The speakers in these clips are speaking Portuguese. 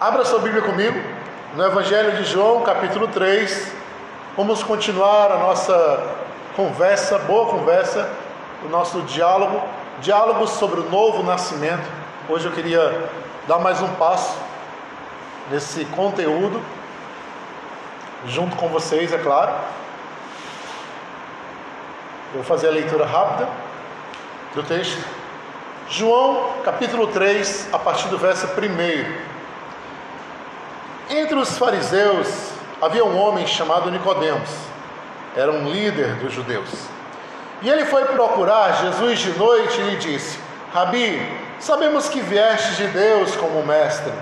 Abra sua Bíblia comigo, no Evangelho de João, capítulo 3. Vamos continuar a nossa conversa, boa conversa, o nosso diálogo, diálogo sobre o novo nascimento. Hoje eu queria dar mais um passo nesse conteúdo, junto com vocês, é claro. Vou fazer a leitura rápida do texto. João, capítulo 3, a partir do verso 1. Entre os fariseus havia um homem chamado Nicodemos, era um líder dos judeus. E ele foi procurar Jesus de noite e lhe disse: Rabi, sabemos que vieste de Deus como mestre,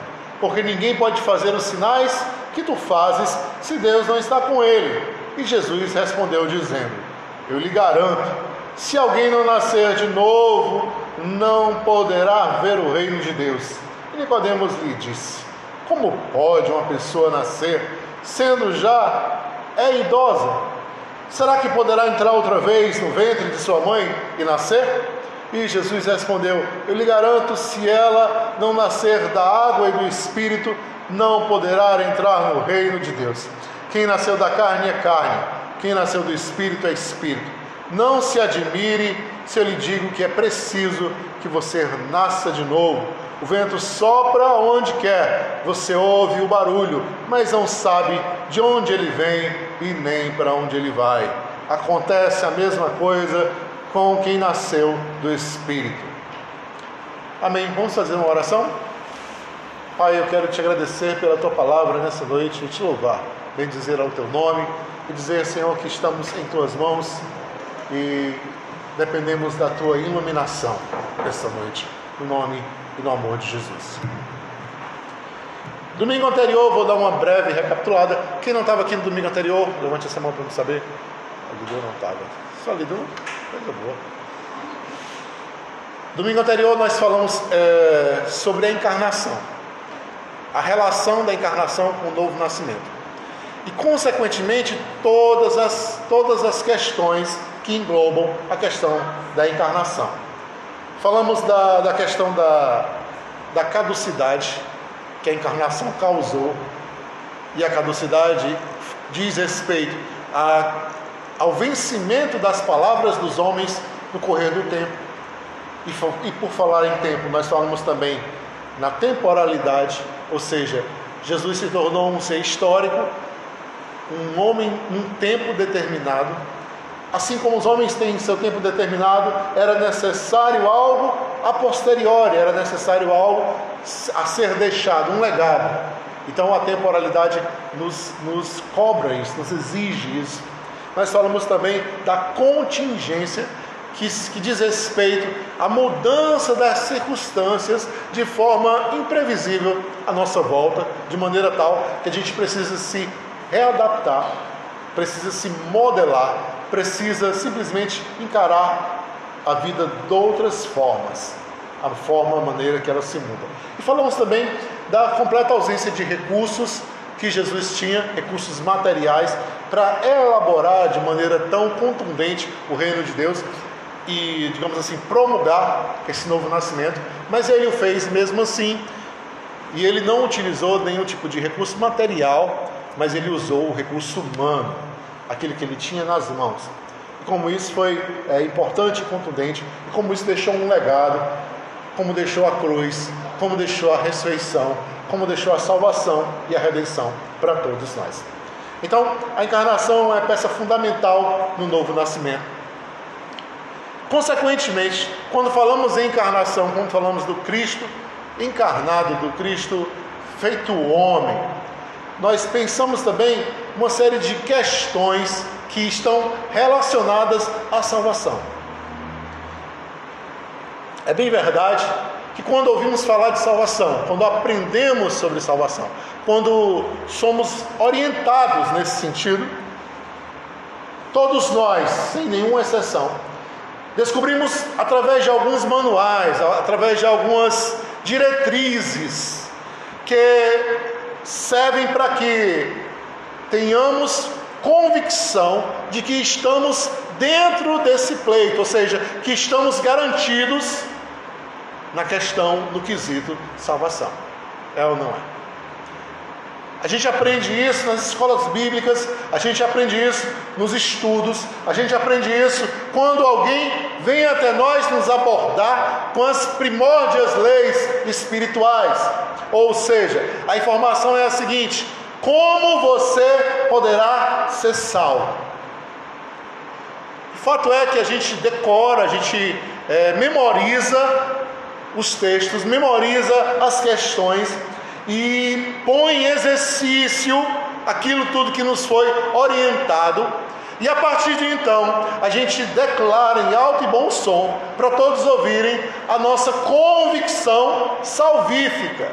porque ninguém pode fazer os sinais que tu fazes se Deus não está com ele. E Jesus respondeu dizendo: Eu lhe garanto, se alguém não nascer de novo, não poderá ver o reino de Deus. E Nicodemos lhe disse: como pode uma pessoa nascer sendo já é idosa? Será que poderá entrar outra vez no ventre de sua mãe e nascer? E Jesus respondeu: Eu lhe garanto, se ela não nascer da água e do espírito, não poderá entrar no reino de Deus. Quem nasceu da carne é carne, quem nasceu do espírito é espírito. Não se admire se eu lhe digo que é preciso que você nasça de novo. O vento sopra onde quer, você ouve o barulho, mas não sabe de onde ele vem e nem para onde ele vai. Acontece a mesma coisa com quem nasceu do Espírito. Amém. Vamos fazer uma oração? Pai, eu quero te agradecer pela tua palavra nessa noite e te louvar, bem dizer ao teu nome e dizer, Senhor, que estamos em tuas mãos e dependemos da tua iluminação nessa noite. No nome e no amor de Jesus. Domingo anterior, vou dar uma breve recapitulada. Quem não estava aqui no domingo anterior, levante essa mão para eu saber. A Lidu não estava. Só Lidu, coisa boa. Domingo anterior nós falamos é, sobre a encarnação, a relação da encarnação com o novo nascimento e, consequentemente, todas as, todas as questões que englobam a questão da encarnação. Falamos da, da questão da, da caducidade que a encarnação causou, e a caducidade diz respeito a, ao vencimento das palavras dos homens no correr do tempo. E, e por falar em tempo, nós falamos também na temporalidade, ou seja, Jesus se tornou um ser histórico, um homem num tempo determinado, Assim como os homens têm seu tempo determinado, era necessário algo a posteriori, era necessário algo a ser deixado, um legado. Então a temporalidade nos, nos cobra isso, nos exige isso. Nós falamos também da contingência, que, que diz respeito à mudança das circunstâncias de forma imprevisível à nossa volta, de maneira tal que a gente precisa se readaptar, precisa se modelar precisa simplesmente encarar a vida de outras formas, a forma, a maneira que ela se muda. E falamos também da completa ausência de recursos que Jesus tinha, recursos materiais, para elaborar de maneira tão contundente o reino de Deus e, digamos assim, promulgar esse novo nascimento, mas ele o fez mesmo assim, e ele não utilizou nenhum tipo de recurso material, mas ele usou o recurso humano aquele que ele tinha nas mãos. E como isso foi é, importante e contundente, como isso deixou um legado, como deixou a cruz, como deixou a ressurreição, como deixou a salvação e a redenção para todos nós. Então, a encarnação é peça fundamental no novo nascimento. Consequentemente, quando falamos em encarnação, quando falamos do Cristo encarnado, do Cristo feito homem, nós pensamos também uma série de questões que estão relacionadas à salvação. É bem verdade que quando ouvimos falar de salvação, quando aprendemos sobre salvação, quando somos orientados nesse sentido, todos nós, sem nenhuma exceção, descobrimos através de alguns manuais, através de algumas diretrizes, que servem para que tenhamos convicção de que estamos dentro desse pleito, ou seja, que estamos garantidos na questão do quesito salvação. É ou não é? A gente aprende isso nas escolas bíblicas, a gente aprende isso nos estudos, a gente aprende isso quando alguém vem até nós nos abordar com as primórdias leis espirituais. Ou seja, a informação é a seguinte: como você poderá ser salvo? O fato é que a gente decora, a gente é, memoriza os textos, memoriza as questões e põe em exercício aquilo tudo que nos foi orientado. E a partir de então, a gente declara em alto e bom som, para todos ouvirem, a nossa convicção salvífica.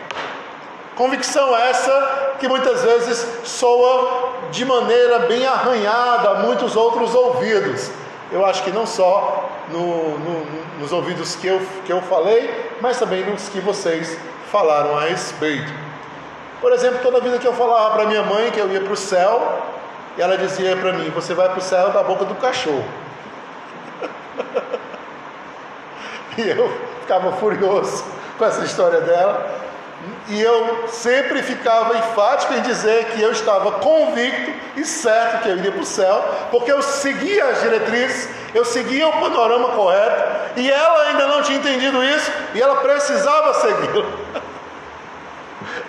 Convicção essa que muitas vezes soa de maneira bem arranhada a muitos outros ouvidos. Eu acho que não só no, no, nos ouvidos que eu, que eu falei, mas também nos que vocês falaram a respeito. Por exemplo, toda vida que eu falava para minha mãe que eu ia para o céu, ela dizia para mim: Você vai para o céu da boca do cachorro. e eu ficava furioso com essa história dela. E eu sempre ficava enfático em dizer que eu estava convicto e certo que eu iria para o céu, porque eu seguia as diretrizes, eu seguia o panorama correto, e ela ainda não tinha entendido isso, e ela precisava segui-lo.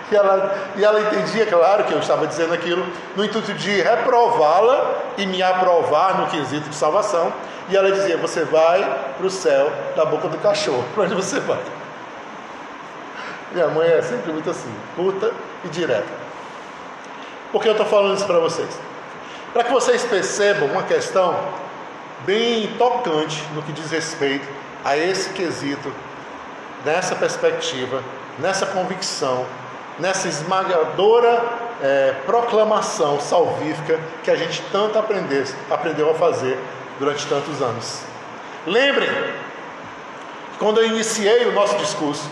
E ela, e ela entendia, claro, que eu estava dizendo aquilo no intuito de reprová-la e me aprovar no quesito de salvação. E ela dizia: Você vai para o céu da boca do cachorro. Para onde você vai? Minha mãe é sempre muito assim, puta e direta. Por que eu estou falando isso para vocês? Para que vocês percebam uma questão bem tocante no que diz respeito a esse quesito, nessa perspectiva, nessa convicção nessa esmagadora é, proclamação salvífica que a gente tanto aprendeu, aprendeu a fazer durante tantos anos. Lembrem quando eu iniciei o nosso discurso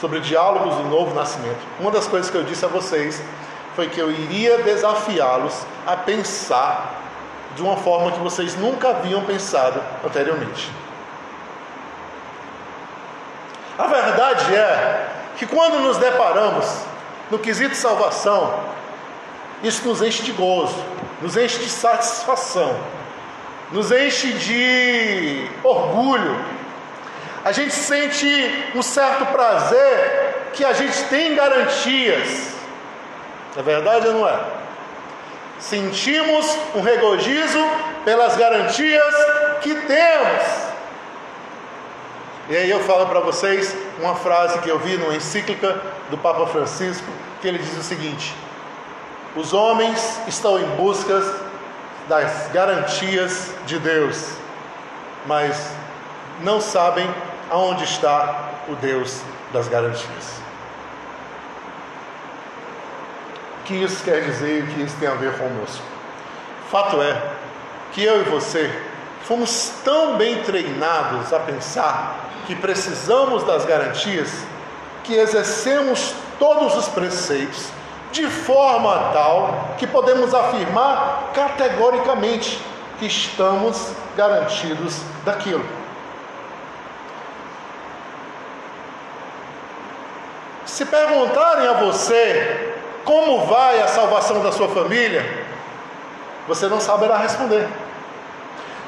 sobre diálogos do novo nascimento, uma das coisas que eu disse a vocês foi que eu iria desafiá-los a pensar de uma forma que vocês nunca haviam pensado anteriormente. A verdade é que quando nos deparamos no quesito salvação, isso nos enche de gozo, nos enche de satisfação, nos enche de orgulho. A gente sente um certo prazer que a gente tem garantias. É verdade ou não é? Sentimos um regozijo pelas garantias que temos. E aí eu falo para vocês uma frase que eu vi numa encíclica do Papa Francisco, que ele diz o seguinte: Os homens estão em busca das garantias de Deus, mas não sabem aonde está o Deus das garantias. O que isso quer dizer e o que isso tem a ver conosco? Fato é que eu e você fomos tão bem treinados a pensar que precisamos das garantias, que exercemos todos os preceitos de forma tal que podemos afirmar categoricamente que estamos garantidos daquilo. Se perguntarem a você como vai a salvação da sua família, você não saberá responder.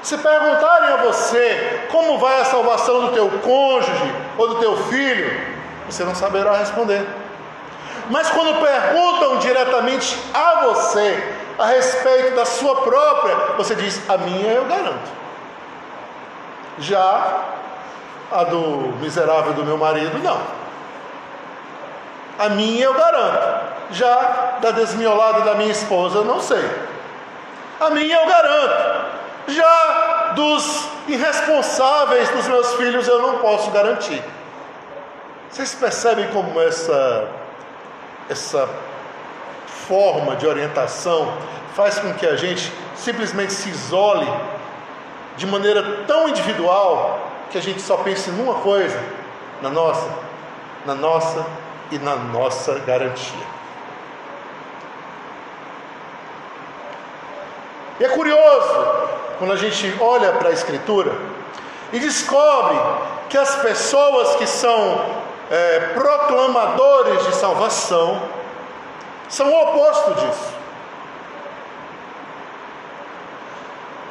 Se perguntarem a você como vai a salvação do teu cônjuge ou do teu filho, você não saberá responder. Mas quando perguntam diretamente a você a respeito da sua própria, você diz: A minha eu garanto. Já a do miserável do meu marido, não. A minha eu garanto. Já da desmiolada da minha esposa, eu não sei. A minha eu garanto. Já dos irresponsáveis dos meus filhos eu não posso garantir. Vocês percebem como essa essa forma de orientação faz com que a gente simplesmente se isole de maneira tão individual que a gente só pense numa coisa, na nossa, na nossa e na nossa garantia. E é curioso quando a gente olha para a Escritura e descobre que as pessoas que são é, proclamadores de salvação, são o oposto disso.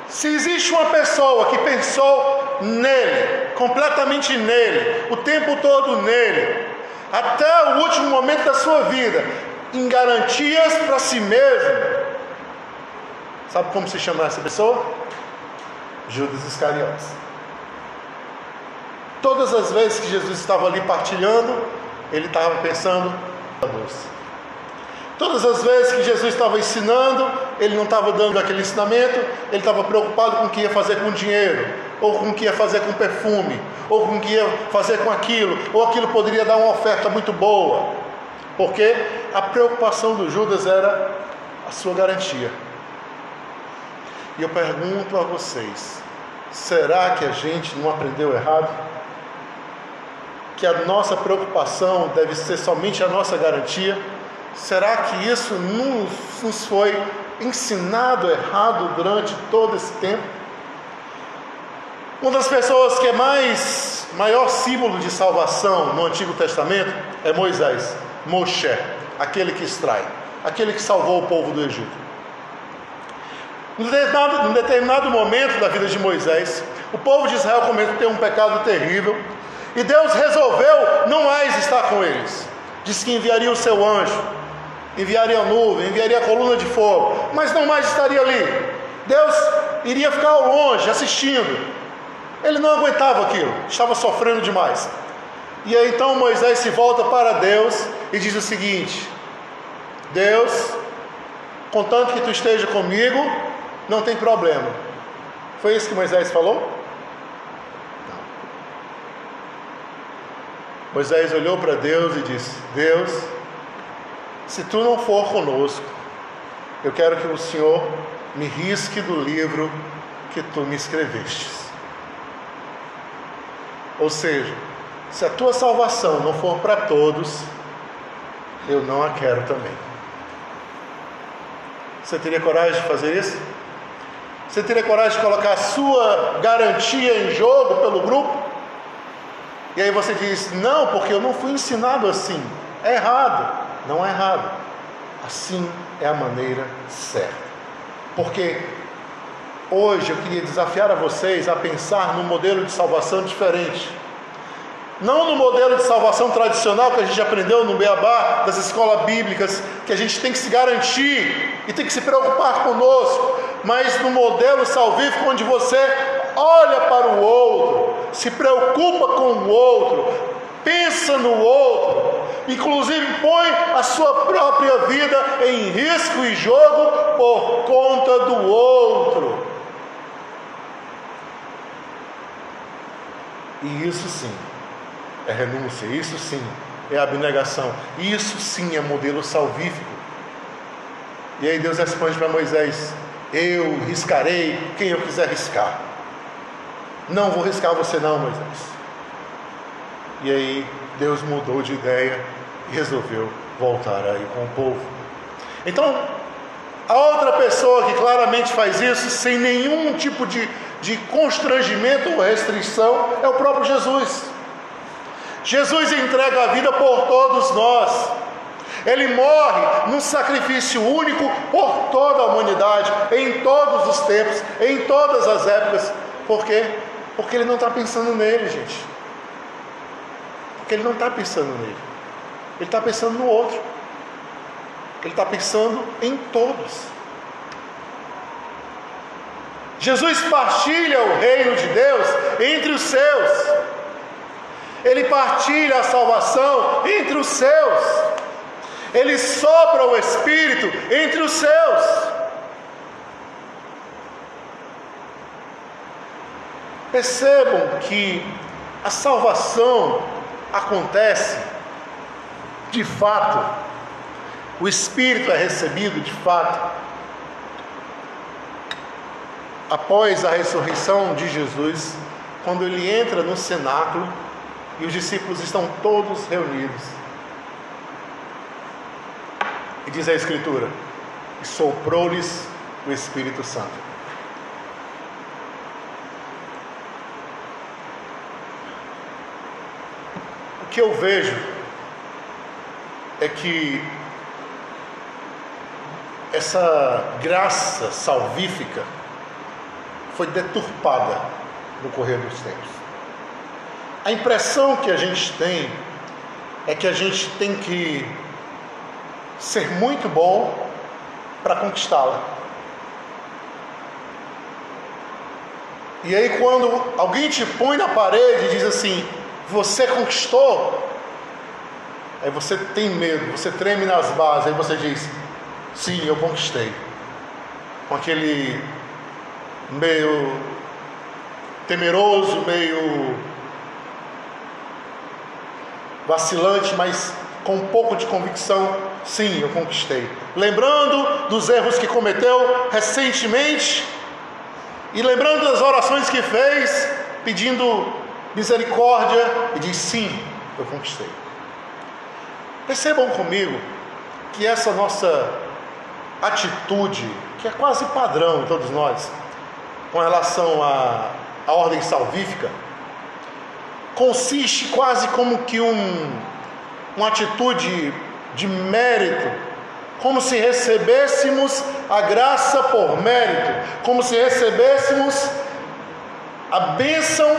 Se existe uma pessoa que pensou nele, completamente nele, o tempo todo nele, até o último momento da sua vida, em garantias para si mesmo, sabe como se chama essa pessoa? Judas Iscariotes. Todas as vezes que Jesus estava ali partilhando, ele estava pensando a doce. Todas as vezes que Jesus estava ensinando, ele não estava dando aquele ensinamento, ele estava preocupado com o que ia fazer com o dinheiro, ou com o que ia fazer com perfume, ou com o que ia fazer com aquilo, ou aquilo poderia dar uma oferta muito boa. Porque a preocupação do Judas era a sua garantia. E eu pergunto a vocês: será que a gente não aprendeu errado? Que a nossa preocupação deve ser somente a nossa garantia? Será que isso nos, foi ensinado errado durante todo esse tempo? Uma das pessoas que é mais maior símbolo de salvação no Antigo Testamento é Moisés, Moshe, aquele que extrai, aquele que salvou o povo do Egito. Num determinado, num determinado momento da vida de Moisés, o povo de Israel cometeu um pecado terrível e Deus resolveu não mais estar com eles. Disse que enviaria o seu anjo, enviaria a nuvem, enviaria a coluna de fogo, mas não mais estaria ali. Deus iria ficar ao longe, assistindo. Ele não aguentava aquilo, estava sofrendo demais. E aí então Moisés se volta para Deus e diz o seguinte: Deus, contanto que tu esteja comigo, não tem problema. Foi isso que Moisés falou? Não. Moisés olhou para Deus e disse: Deus, se tu não for conosco, eu quero que o Senhor me risque do livro que tu me escreveste. Ou seja, se a tua salvação não for para todos, eu não a quero também. Você teria coragem de fazer isso? Você teria coragem de colocar a sua garantia em jogo pelo grupo? E aí você diz: Não, porque eu não fui ensinado assim. É errado. Não é errado. Assim é a maneira certa. Porque hoje eu queria desafiar a vocês a pensar num modelo de salvação diferente. Não no modelo de salvação tradicional que a gente aprendeu no Beabá, das escolas bíblicas, que a gente tem que se garantir e tem que se preocupar conosco, mas no modelo salvífico onde você olha para o outro, se preocupa com o outro, pensa no outro, inclusive põe a sua própria vida em risco e jogo por conta do outro. E isso sim é renúncia, isso sim é abnegação, isso sim é modelo salvífico. E aí Deus responde para Moisés: Eu riscarei quem eu quiser riscar. Não vou riscar você, não, Moisés. E aí Deus mudou de ideia e resolveu voltar aí com o povo. Então, a outra pessoa que claramente faz isso sem nenhum tipo de, de constrangimento ou restrição é o próprio Jesus. Jesus entrega a vida por todos nós. Ele morre num sacrifício único por toda a humanidade, em todos os tempos, em todas as épocas. Por quê? Porque ele não está pensando nele, gente. Porque ele não está pensando nele. Ele está pensando no outro. Ele está pensando em todos. Jesus partilha o reino de Deus entre os seus. Ele partilha a salvação entre os seus. Ele sopra o Espírito entre os seus. Percebam que a salvação acontece de fato, o Espírito é recebido de fato após a ressurreição de Jesus, quando ele entra no cenáculo e os discípulos estão todos reunidos. E diz a Escritura: e soprou-lhes o Espírito Santo. O que eu vejo é que essa graça salvífica foi deturpada no correr dos tempos. A impressão que a gente tem é que a gente tem que ser muito bom para conquistá-la. E aí, quando alguém te põe na parede e diz assim: Você conquistou, aí você tem medo, você treme nas bases, aí você diz: Sim, eu conquistei. Com aquele meio temeroso, meio vacilante, mas com um pouco de convicção, sim, eu conquistei. Lembrando dos erros que cometeu recentemente e lembrando das orações que fez, pedindo misericórdia, e diz: sim, eu conquistei. Percebam comigo que essa nossa atitude, que é quase padrão em todos nós, com relação à, à ordem salvífica, consiste quase como que um, uma atitude de mérito, como se recebêssemos a graça por mérito, como se recebêssemos a bênção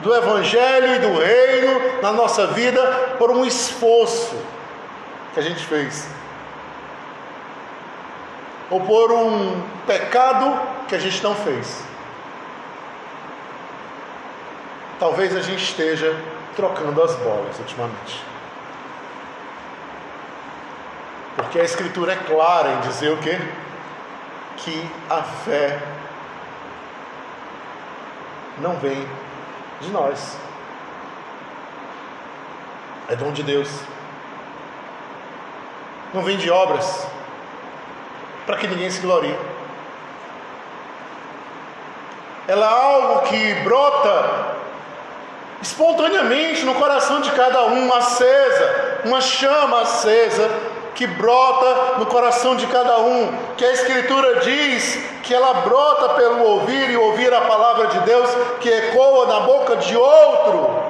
do Evangelho e do Reino na nossa vida por um esforço que a gente fez, ou por um pecado que a gente não fez. Talvez a gente esteja trocando as bolas ultimamente. Porque a Escritura é clara em dizer o quê? Que a fé não vem de nós. É dom de Deus. Não vem de obras, para que ninguém se glorie. Ela é algo que brota espontaneamente no coração de cada um, acesa, uma chama acesa que brota no coração de cada um, que a Escritura diz que ela brota pelo ouvir e ouvir a palavra de Deus que ecoa na boca de outro.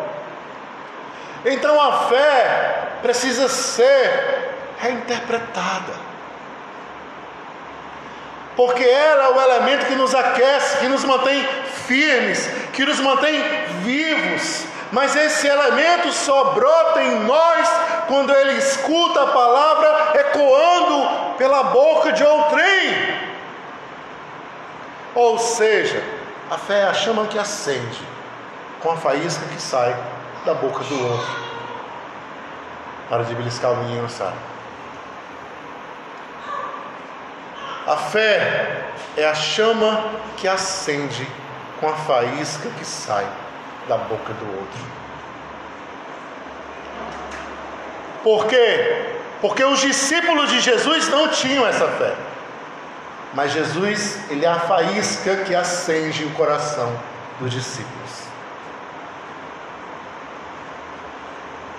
Então a fé precisa ser reinterpretada. Porque ela é o elemento que nos aquece, que nos mantém firmes, que nos mantém vivos. Mas esse elemento só brota em nós quando ele escuta a palavra ecoando pela boca de outrem. Ou seja, a fé é a chama que acende com a faísca que sai da boca do outro. Para de beliscar o menino, sabe? A fé é a chama que acende com a faísca que sai da boca do outro. Por quê? Porque os discípulos de Jesus não tinham essa fé. Mas Jesus, ele é a faísca que acende o coração dos discípulos.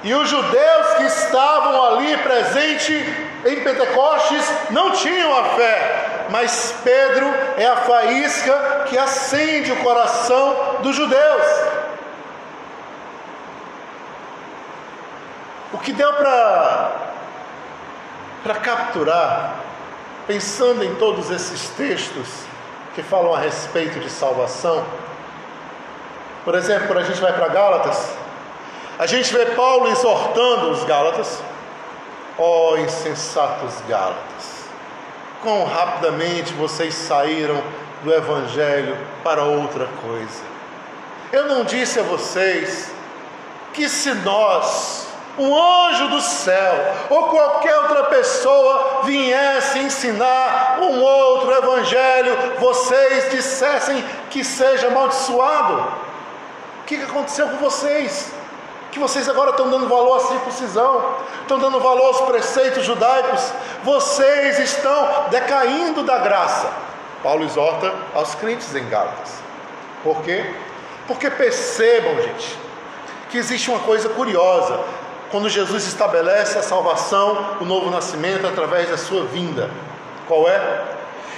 E os judeus que estavam ali presentes em Pentecostes não tinham a fé, mas Pedro é a faísca que acende o coração dos judeus. O que deu para capturar, pensando em todos esses textos que falam a respeito de salvação, por exemplo, quando a gente vai para Gálatas, a gente vê Paulo exortando os Gálatas, ó oh, insensatos Gálatas, quão rapidamente vocês saíram do Evangelho para outra coisa. Eu não disse a vocês que se nós, um anjo do céu ou qualquer outra pessoa viesse ensinar um outro evangelho, vocês dissessem que seja amaldiçoado. O que aconteceu com vocês? que vocês agora estão dando valor à circuncisão, estão dando valor aos preceitos judaicos, vocês estão decaindo da graça. Paulo exorta aos crentes em Gálatas. Por quê? Porque percebam, gente, que existe uma coisa curiosa quando Jesus estabelece a salvação, o novo nascimento através da sua vinda. Qual é?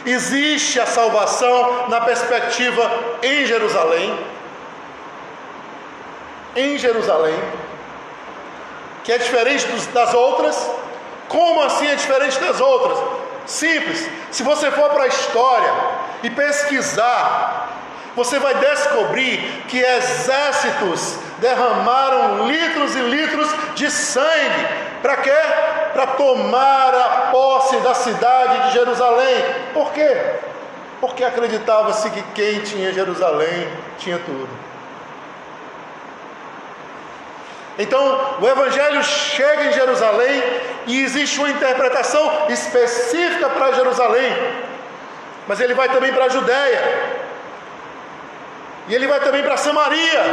Existe a salvação na perspectiva em Jerusalém, em Jerusalém, que é diferente das outras. Como assim é diferente das outras? Simples. Se você for para a história e pesquisar, você vai descobrir que exércitos derramaram litros e litros de sangue. Para quê? Para tomar a posse da cidade de Jerusalém. Por quê? Porque acreditava-se que quem tinha Jerusalém tinha tudo. Então, o Evangelho chega em Jerusalém e existe uma interpretação específica para Jerusalém, mas ele vai também para a Judéia, e ele vai também para Samaria,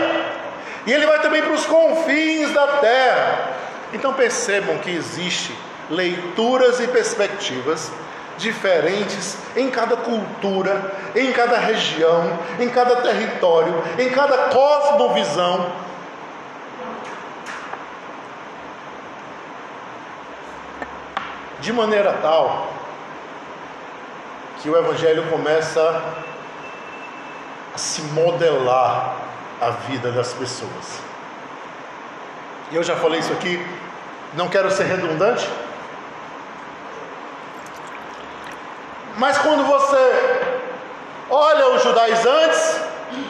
e ele vai também para os confins da terra. Então percebam que existe leituras e perspectivas diferentes em cada cultura, em cada região, em cada território, em cada cosmovisão. De maneira tal que o Evangelho começa se modelar a vida das pessoas. Eu já falei isso aqui, não quero ser redundante, mas quando você olha os judaizantes,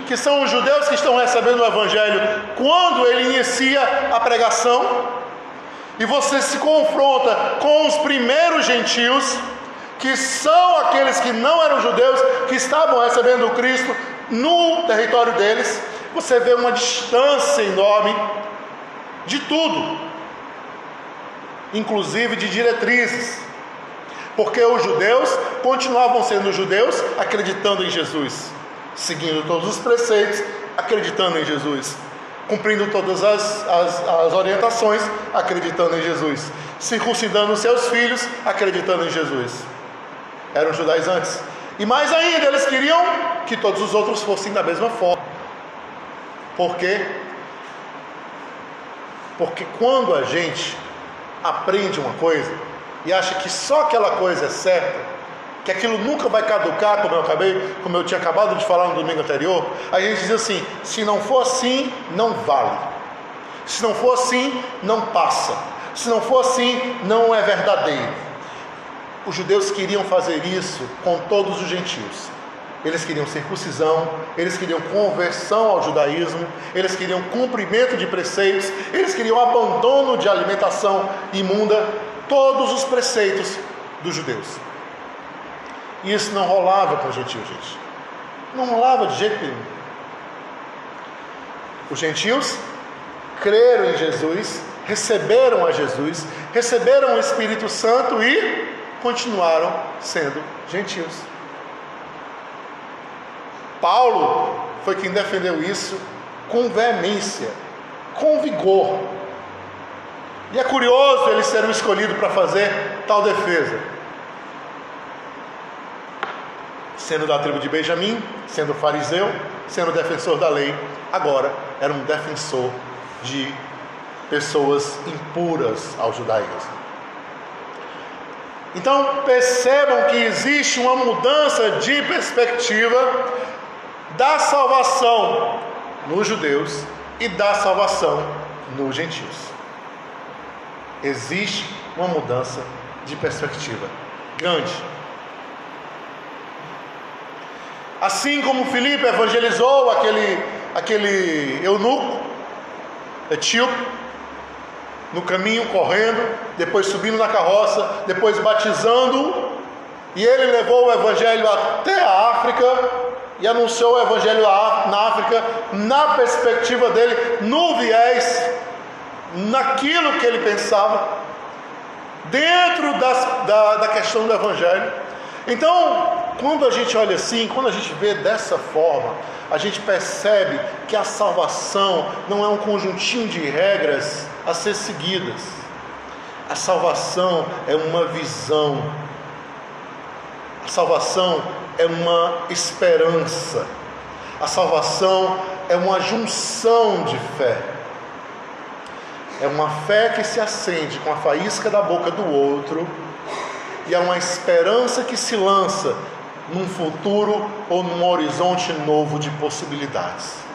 que são os judeus que estão recebendo o Evangelho, quando ele inicia a pregação, e você se confronta com os primeiros gentios, que são aqueles que não eram judeus, que estavam recebendo o Cristo no território deles, você vê uma distância enorme de tudo, inclusive de diretrizes, porque os judeus continuavam sendo judeus, acreditando em Jesus, seguindo todos os preceitos, acreditando em Jesus, cumprindo todas as, as, as orientações, acreditando em Jesus, circuncidando seus filhos, acreditando em Jesus. Eram judaizantes. E mais ainda, eles queriam que todos os outros fossem da mesma forma. Por quê? Porque quando a gente aprende uma coisa e acha que só aquela coisa é certa, que aquilo nunca vai caducar, como eu acabei, como eu tinha acabado de falar no domingo anterior, a gente diz assim: se não for assim, não vale. Se não for assim, não passa. Se não for assim, não é verdadeiro. Os judeus queriam fazer isso com todos os gentios eles queriam circuncisão, eles queriam conversão ao judaísmo, eles queriam cumprimento de preceitos, eles queriam abandono de alimentação imunda, todos os preceitos dos judeus. E isso não rolava com os gentios, gente. Não rolava de jeito nenhum. Os gentios creram em Jesus, receberam a Jesus, receberam o Espírito Santo e continuaram sendo gentios. Paulo foi quem defendeu isso com veemência, com vigor. E é curioso ele ser o escolhido para fazer tal defesa. Sendo da tribo de Benjamim, sendo fariseu, sendo defensor da lei, agora era um defensor de pessoas impuras ao judaísmo. Então percebam que existe uma mudança de perspectiva da salvação nos judeus e da salvação nos gentios. Existe uma mudança de perspectiva grande. Assim como Filipe evangelizou aquele, aquele eunuco, etíope, no caminho correndo, depois subindo na carroça, depois batizando, e ele levou o evangelho até a África, e anunciou o Evangelho na África, na perspectiva dele, no viés, naquilo que ele pensava, dentro das, da, da questão do Evangelho. Então, quando a gente olha assim, quando a gente vê dessa forma, a gente percebe que a salvação não é um conjuntinho de regras a ser seguidas. A salvação é uma visão. A salvação é uma esperança. A salvação é uma junção de fé. É uma fé que se acende com a faísca da boca do outro e é uma esperança que se lança num futuro ou num horizonte novo de possibilidades.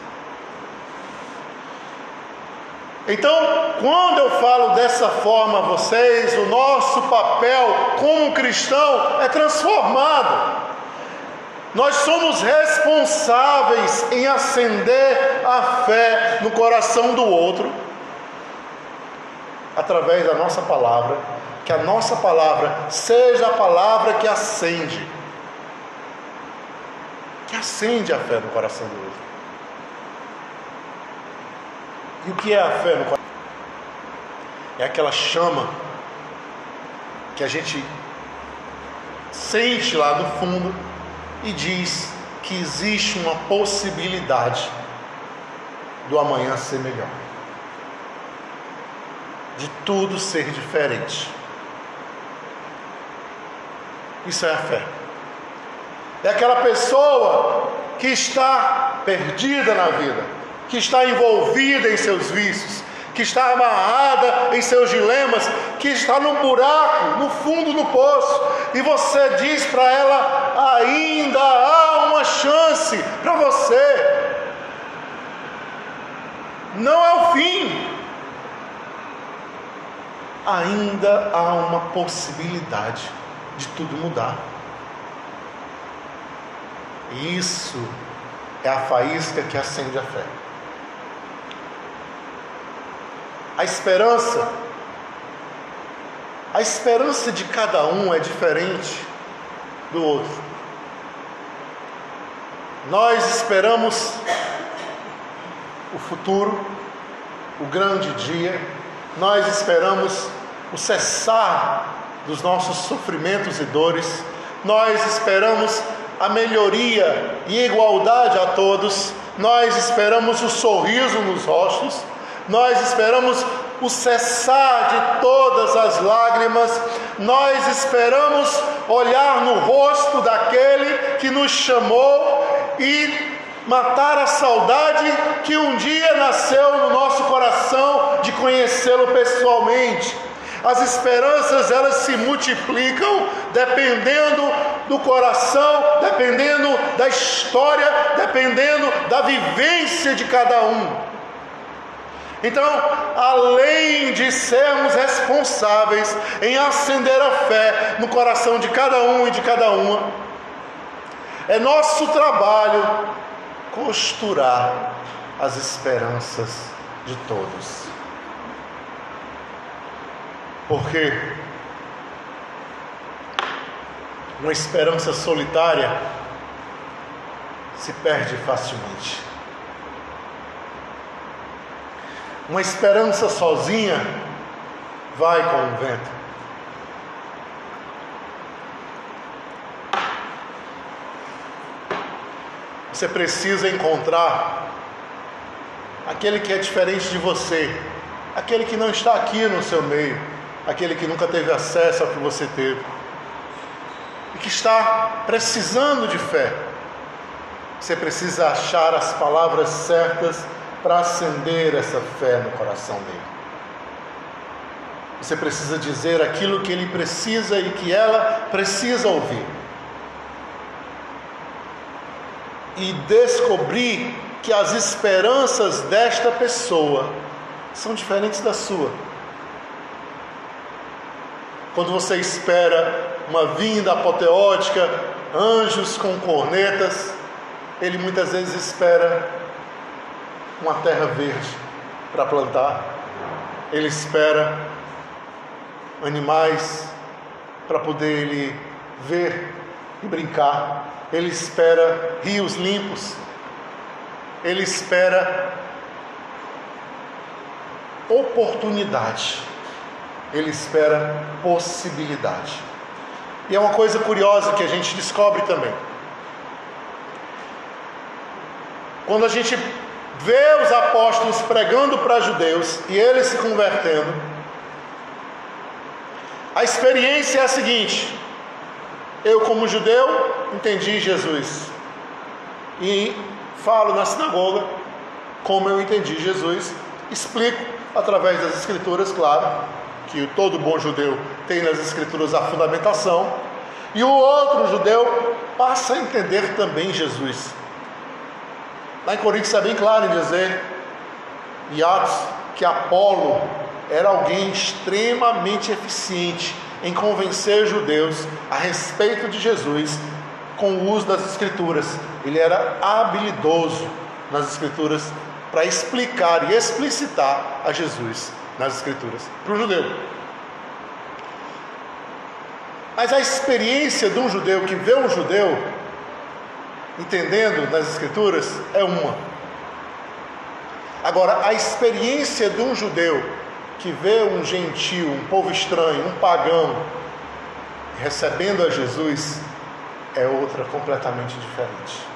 Então, quando eu falo dessa forma a vocês, o nosso papel como cristão é transformado. Nós somos responsáveis em acender a fé no coração do outro através da nossa palavra, que a nossa palavra seja a palavra que acende, que acende a fé no coração do outro. E o que é a fé no coração? É aquela chama que a gente sente lá no fundo e diz que existe uma possibilidade do amanhã ser melhor de tudo ser diferente. Isso é a fé. É aquela pessoa que está perdida na vida, que está envolvida em seus vícios, que está amarrada em seus dilemas, que está num buraco, no fundo do poço, e você diz para ela: ainda há uma chance para você. Não é o fim, ainda há uma possibilidade de tudo mudar. Isso é a faísca que acende a fé. A esperança, a esperança de cada um é diferente do outro. Nós esperamos o futuro, o grande dia, nós esperamos o cessar dos nossos sofrimentos e dores, nós esperamos a melhoria e igualdade a todos, nós esperamos o sorriso nos rostos, nós esperamos o cessar de todas as lágrimas, nós esperamos olhar no rosto daquele que nos chamou e matar a saudade que um dia nasceu no nosso coração de conhecê-lo pessoalmente. As esperanças elas se multiplicam dependendo do coração, dependendo da história, dependendo da vivência de cada um. Então, além de sermos responsáveis em acender a fé no coração de cada um e de cada uma, é nosso trabalho costurar as esperanças de todos. Porque uma esperança solitária se perde facilmente. Uma esperança sozinha vai com o vento. Você precisa encontrar aquele que é diferente de você, aquele que não está aqui no seu meio, aquele que nunca teve acesso ao que você teve e que está precisando de fé. Você precisa achar as palavras certas para acender essa fé no coração dele. Você precisa dizer aquilo que ele precisa e que ela precisa ouvir. e descobrir que as esperanças desta pessoa são diferentes da sua. Quando você espera uma vinda apoteótica, anjos com cornetas, ele muitas vezes espera uma terra verde para plantar, ele espera animais para poder ele ver e brincar. Ele espera rios limpos. Ele espera oportunidade. Ele espera possibilidade. E é uma coisa curiosa que a gente descobre também. Quando a gente vê os apóstolos pregando para judeus e eles se convertendo, a experiência é a seguinte: eu, como judeu, entendi Jesus e falo na sinagoga como eu entendi Jesus, explico através das Escrituras, claro, que todo bom judeu tem nas Escrituras a fundamentação, e o outro judeu passa a entender também Jesus. Lá em Coríntios é bem claro em dizer, em Atos, que Apolo era alguém extremamente eficiente em convencer judeus a respeito de Jesus com o uso das Escrituras. Ele era habilidoso nas Escrituras para explicar e explicitar a Jesus nas Escrituras para o judeu. Mas a experiência de um judeu que vê um judeu entendendo nas Escrituras é uma. Agora, a experiência de um judeu que vê um gentil, um povo estranho, um pagão, recebendo a Jesus, é outra completamente diferente.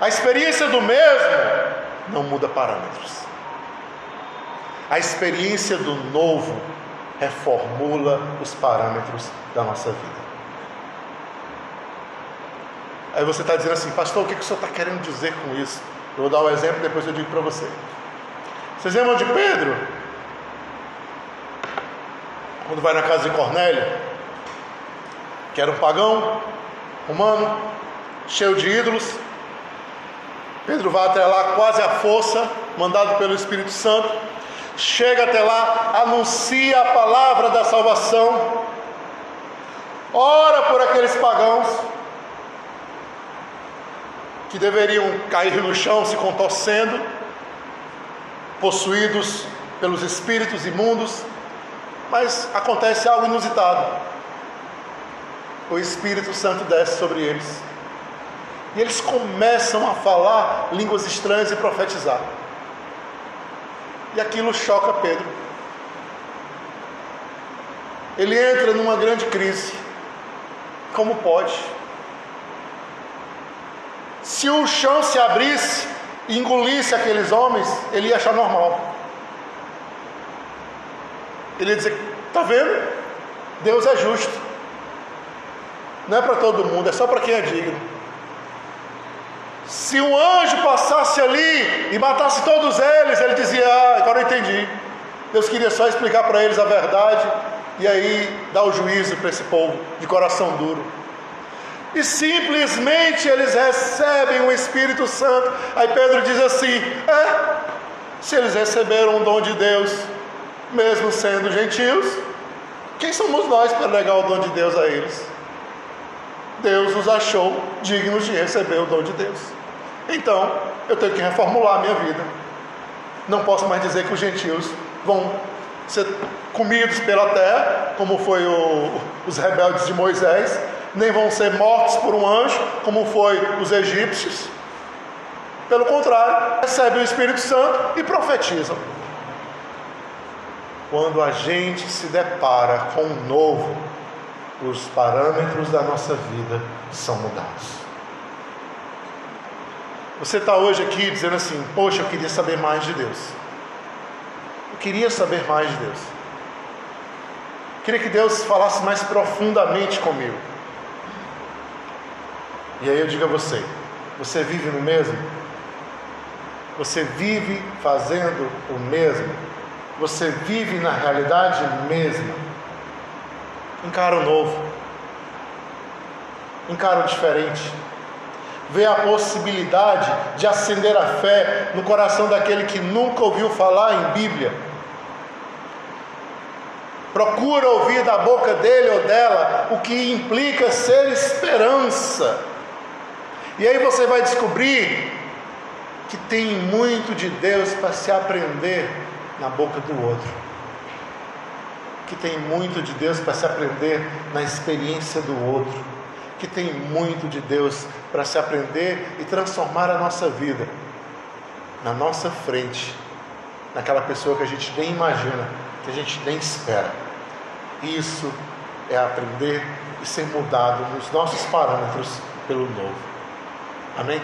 A experiência do mesmo não muda parâmetros. A experiência do novo reformula os parâmetros da nossa vida. Aí você está dizendo assim, pastor, o que, que o senhor está querendo dizer com isso? Eu vou dar o um exemplo depois eu digo para você. Vocês lembram de Pedro? Quando vai na casa de Cornélio, que era um pagão romano, cheio de ídolos. Pedro vai até lá quase à força, mandado pelo Espírito Santo. Chega até lá, anuncia a palavra da salvação, ora por aqueles pagãos que deveriam cair no chão se contorcendo, possuídos pelos espíritos imundos, mas acontece algo inusitado. O Espírito Santo desce sobre eles. E eles começam a falar línguas estranhas e profetizar. E aquilo choca Pedro. Ele entra numa grande crise. Como pode? Se o chão se abrisse e engolisse aqueles homens, ele ia achar normal. Ele ia dizer: Está vendo? Deus é justo. Não é para todo mundo, é só para quem é digno. Se um anjo passasse ali e matasse todos eles, ele dizia: Ah, agora eu entendi. Deus queria só explicar para eles a verdade e aí dar o juízo para esse povo de coração duro e simplesmente eles recebem o Espírito Santo. Aí Pedro diz assim: é, se eles receberam o dom de Deus, mesmo sendo gentios, quem somos nós para negar o dom de Deus a eles? Deus os achou dignos de receber o dom de Deus. Então, eu tenho que reformular a minha vida. Não posso mais dizer que os gentios vão ser comidos pela terra, como foi o, os rebeldes de Moisés, nem vão ser mortos por um anjo, como foi os egípcios. Pelo contrário, recebem o Espírito Santo e profetizam. Quando a gente se depara com o novo, os parâmetros da nossa vida são mudados. Você está hoje aqui dizendo assim: Poxa, eu queria saber mais de Deus. Eu queria saber mais de Deus. Eu queria que Deus falasse mais profundamente comigo. E aí eu digo a você: você vive no mesmo? Você vive fazendo o mesmo? Você vive na realidade mesma? Encara o novo, encara o diferente. Vê a possibilidade de acender a fé no coração daquele que nunca ouviu falar em Bíblia. Procura ouvir da boca dele ou dela o que implica ser esperança e aí você vai descobrir que tem muito de Deus para se aprender na boca do outro. Que tem muito de Deus para se aprender na experiência do outro. Que tem muito de Deus para se aprender e transformar a nossa vida na nossa frente, naquela pessoa que a gente nem imagina, que a gente nem espera. Isso é aprender e ser mudado nos nossos parâmetros pelo novo. Amém?